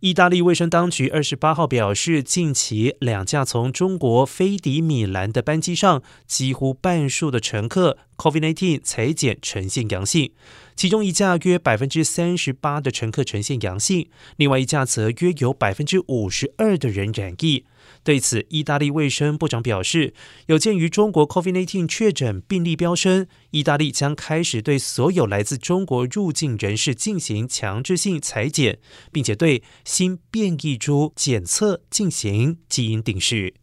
意大利卫生当局二十八号表示，近期两架从中国飞抵米兰的班机上，几乎半数的乘客 COVID-19 裁检呈现阳性，其中一架约百分之三十八的乘客呈现阳性，另外一架则约有百分之五十二的人染疫。对此，意大利卫生部长表示，有鉴于中国 COVID-19 确诊病例飙升，意大利将开始对所有来自中国入境人士进行强制性裁剪，并且对新变异株检测进行基因定序。